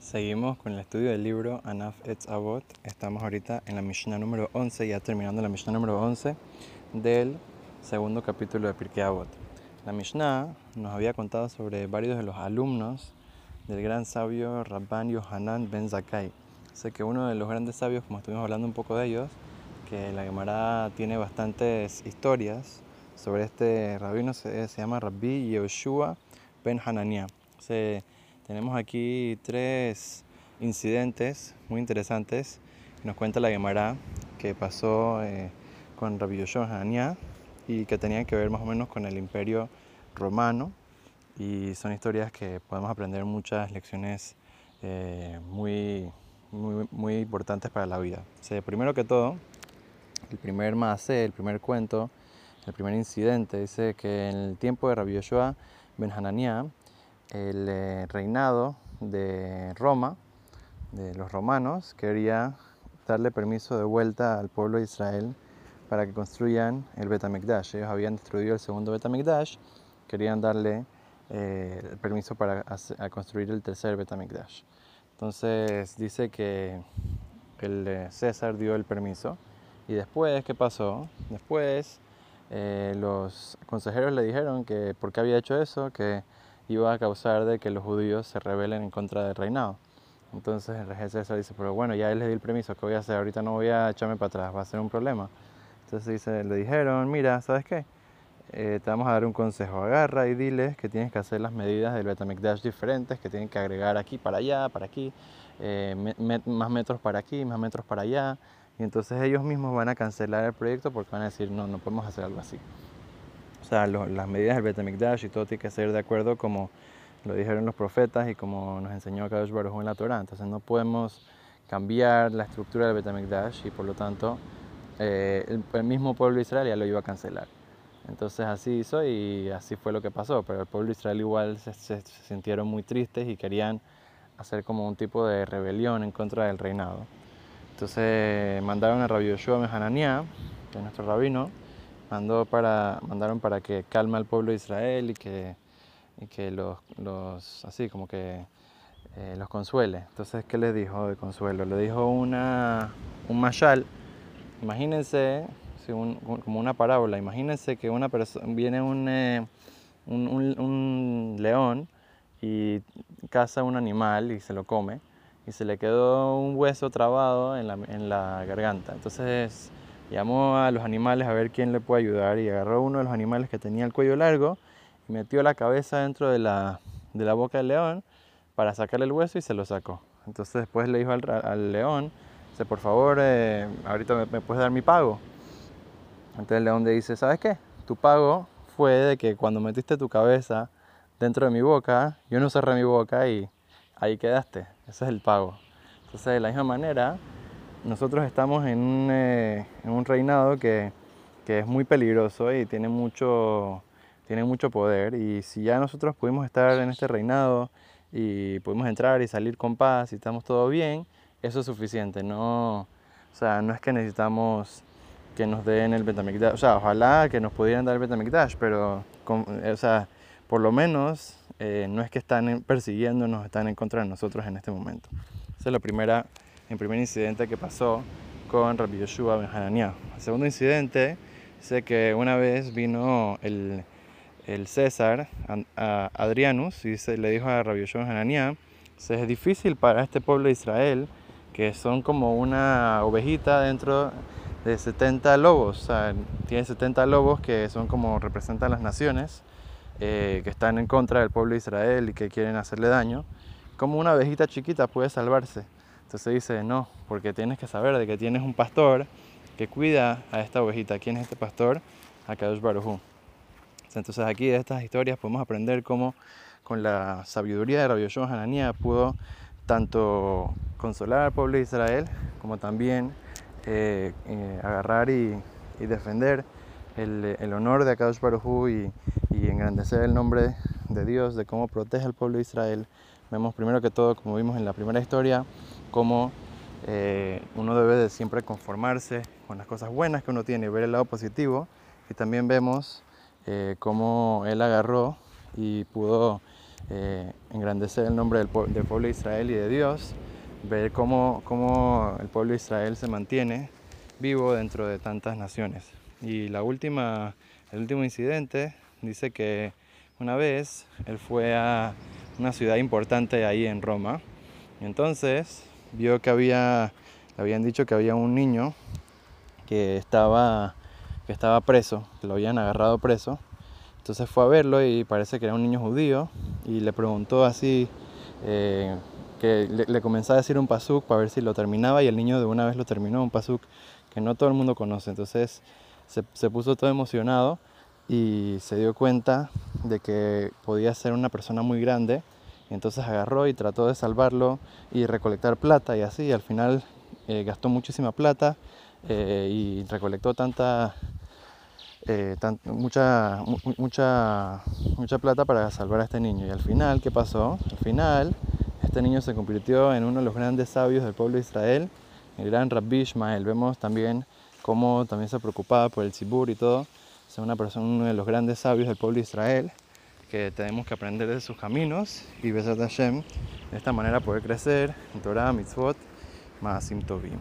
Seguimos con el estudio del libro Anaf Etz Avot. Estamos ahorita en la Mishnah número 11, ya terminando la Mishnah número 11 del segundo capítulo de Pirkei Avot. La Mishnah nos había contado sobre varios de los alumnos del gran sabio Rabban Yohanan ben Zakai. Sé que uno de los grandes sabios, como estuvimos hablando un poco de ellos, que la Gemara tiene bastantes historias sobre este rabino, se, se llama Rabbi Yehoshua ben Hananiah. Se, tenemos aquí tres incidentes muy interesantes nos cuenta la Gemara que pasó eh, con Rabbi Yoshua y que tenían que ver más o menos con el imperio romano y son historias que podemos aprender muchas lecciones eh, muy, muy, muy, importantes para la vida. O primero que todo, el primer maase, el primer cuento, el primer incidente, dice que en el tiempo de Rabbi Yoshua ben Hananiah, el eh, reinado de Roma, de los romanos, quería darle permiso de vuelta al pueblo de Israel para que construyan el Betamikdash. Ellos habían destruido el segundo Betamikdash, querían darle eh, permiso para construir el tercer Betamikdash. Entonces dice que el eh, César dio el permiso y después, ¿qué pasó? Después los consejeros le dijeron que por qué había hecho eso, que iba a causar de que los judíos se rebelen en contra del reinado. Entonces el rey César dice, pero bueno, ya él di el permiso, ¿qué voy a hacer? Ahorita no voy a echarme para atrás, va a ser un problema. Entonces dice, le dijeron, mira, ¿sabes qué? Eh, te vamos a dar un consejo, agarra y diles que tienes que hacer las medidas del Betamikdash diferentes, que tienen que agregar aquí para allá, para aquí, eh, más metros para aquí, más metros para allá. Y entonces ellos mismos van a cancelar el proyecto porque van a decir, no, no podemos hacer algo así. Sea, las medidas del Betamikdash y todo tiene que ser de acuerdo como lo dijeron los profetas y como nos enseñó Kadosh Baruj en la Torah. Entonces no podemos cambiar la estructura del Betamikdash y por lo tanto eh, el, mismo pueblo de Israel ya lo iba a cancelar. Entonces así hizo y así fue lo que pasó. Pero el pueblo de Israel igual se, se, sintieron muy tristes y querían hacer como un tipo de rebelión en contra del reinado. Entonces mandaron a Rabbi Yoshua Mehananiah, que es nuestro rabino, mandó para, mandaron para que calme al pueblo de Israel y que, y que los, los, así como que eh, los consuele. Entonces, ¿qué les dijo de consuelo? Le dijo una, un mashal. Imagínense, como una parábola, imagínense que una persona, viene un, eh, un, un, un, león y caza un animal y se lo come y se le quedó un hueso trabado en la, en la garganta. Entonces, Llamó a los animales a ver quién le puede ayudar y agarró uno de los animales que tenía el cuello largo y metió la cabeza dentro de la, de la boca del león para sacarle el hueso y se lo sacó. Entonces después le dijo al, al león, dice, por favor, eh, ahorita me, puedes dar mi pago. Entonces el león le dice, ¿sabes qué? Tu pago fue de que cuando metiste tu cabeza dentro de mi boca, yo no cerré mi boca y ahí quedaste. Ese es el pago. Entonces de la misma manera, nosotros estamos en un, eh, en un reinado que, que, es muy peligroso y tiene mucho, tiene mucho poder. Y si ya nosotros pudimos estar en este reinado y pudimos entrar y salir con paz y estamos todo bien, eso es suficiente. No, o sea, no es que necesitamos que nos den el Betamikdash. O sea, ojalá que nos pudieran dar el Betamikdash, pero o sea, por lo menos eh, no es que están persiguiéndonos, están en contra de nosotros en este momento. Esa es la primera el primer incidente que pasó con Rabbi Yoshua ben Hananiah. El segundo incidente dice que una vez vino el, César a Adrianus y se le dijo a Rabbi Yoshua ben Hananiah, es difícil para este pueblo de Israel, que son como una ovejita dentro de 70 lobos, o sea, tiene 70 lobos que son como representan las naciones, eh, que están en contra del pueblo de Israel y que quieren hacerle daño. Como una ovejita chiquita puede salvarse. Entonces dice, no, porque tienes que saber de que tienes un pastor que cuida a esta ovejita. ¿Quién es este pastor? Akadosh Baruj Entonces aquí de estas historias podemos aprender cómo con la sabiduría de Rabbi Yoshua Hananiah pudo tanto consolar al pueblo de Israel como también eh, eh, agarrar y, defender el, honor de Akadosh Baruj y, y engrandecer el nombre de Dios, de cómo protege al pueblo de Israel. Vemos primero que todo, como vimos en la primera historia, cómo eh, uno debe de siempre conformarse con las cosas buenas que uno tiene y ver el lado positivo. Y también vemos eh, cómo él agarró y pudo eh, engrandecer el nombre del, del, pueblo de Israel y de Dios, ver cómo, cómo el pueblo de Israel se mantiene vivo dentro de tantas naciones. Y la última, el último incidente dice que una vez él fue a una ciudad importante ahí en Roma entonces vio que había, le habían dicho que había un niño que estaba, que estaba preso, que lo habían agarrado preso. Entonces fue a verlo y parece que era un niño judío y le preguntó así, eh, que le, comenzó a decir un pasuk para ver si lo terminaba y el niño de una vez lo terminó, un pasuk que no todo el mundo conoce. Entonces se puso todo emocionado y se dio cuenta de que podía ser una persona muy grande. Y entonces agarró y trató de salvarlo y recolectar plata y así. al final eh, gastó muchísima plata eh, y recolectó tanta, eh, mucha, mucha, mucha plata para salvar a este niño. Y al final, ¿qué pasó? Al final, este niño se convirtió en uno de los grandes sabios del pueblo de Israel, el gran Rabbi Ishmael. Vemos también cómo también se preocupaba por el Sibur y todo es una persona, uno de los grandes sabios del pueblo de Israel, que tenemos que aprender de sus caminos y besar Hashem, de esta manera poder crecer en Torah, Mitzvot, Maasim Tovim.